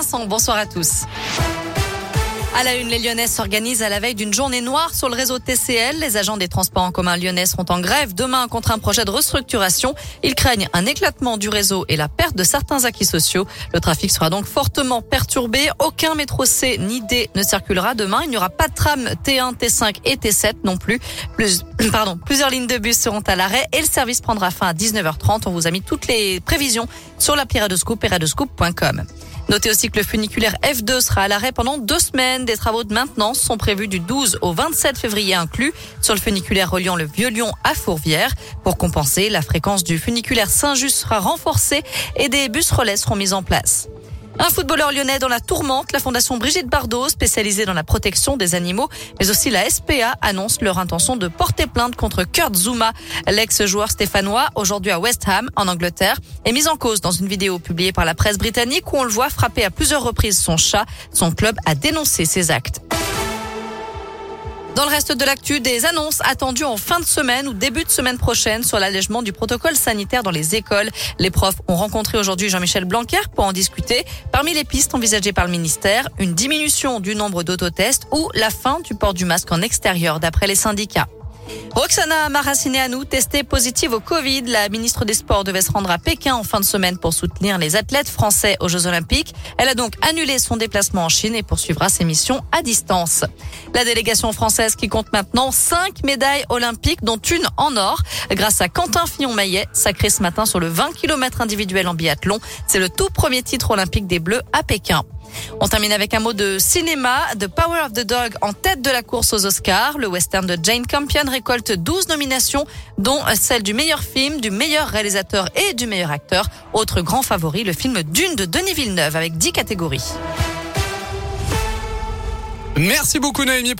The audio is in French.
Vincent, bonsoir à tous. À la une, les Lyonnais s'organisent à la veille d'une journée noire sur le réseau TCL. Les agents des transports en commun lyonnais seront en grève demain contre un projet de restructuration. Ils craignent un éclatement du réseau et la perte de certains acquis sociaux. Le trafic sera donc fortement perturbé. Aucun métro C ni D ne circulera demain. Il n'y aura pas de tram T1, T5 et T7 non plus. pardon, plusieurs lignes de bus seront à l'arrêt et le service prendra fin à 19h30. On vous a mis toutes les prévisions sur l'appli Radescoop et radescoop.com. Notez aussi que le funiculaire F2 sera à l'arrêt pendant deux semaines. Des travaux de maintenance sont prévus du 12 au 27 février inclus sur le funiculaire reliant le Vieux-Lyon à Fourvière. Pour compenser, la fréquence du funiculaire Saint-Just sera renforcée et des bus relais seront mis en place. Un footballeur lyonnais dans la tourmente, la fondation Brigitte Bardot, spécialisée dans la protection des animaux, mais aussi la SPA, annonce leur intention de porter plainte contre Kurt Zuma, l'ex-joueur stéphanois, aujourd'hui à West Ham, en Angleterre, est mis en cause dans une vidéo publiée par la presse britannique où on le voit frapper à plusieurs reprises son chat. Son club a dénoncé ces actes. Dans le reste de l'actu, des annonces attendues en fin de semaine ou début de semaine prochaine sur l'allègement du protocole sanitaire dans les écoles. Les profs ont rencontré aujourd'hui Jean-Michel Blanquer pour en discuter. Parmi les pistes envisagées par le ministère, une diminution du nombre d'autotests ou la fin du port du masque en extérieur d'après les syndicats. Roxana Maracineanu, testée positive au Covid. La ministre des Sports devait se rendre à Pékin en fin de semaine pour soutenir les athlètes français aux Jeux Olympiques. Elle a donc annulé son déplacement en Chine et poursuivra ses missions à distance. La délégation française qui compte maintenant cinq médailles olympiques, dont une en or, grâce à Quentin Fillon-Maillet, sacré ce matin sur le 20 km individuel en biathlon. C'est le tout premier titre olympique des Bleus à Pékin. On termine avec un mot de cinéma. The Power of the Dog en tête de la course aux Oscars. Le western de Jane Campion récolte 12 nominations, dont celle du meilleur film, du meilleur réalisateur et du meilleur acteur. Autre grand favori, le film Dune de Denis Villeneuve avec 10 catégories. Merci beaucoup Naomi.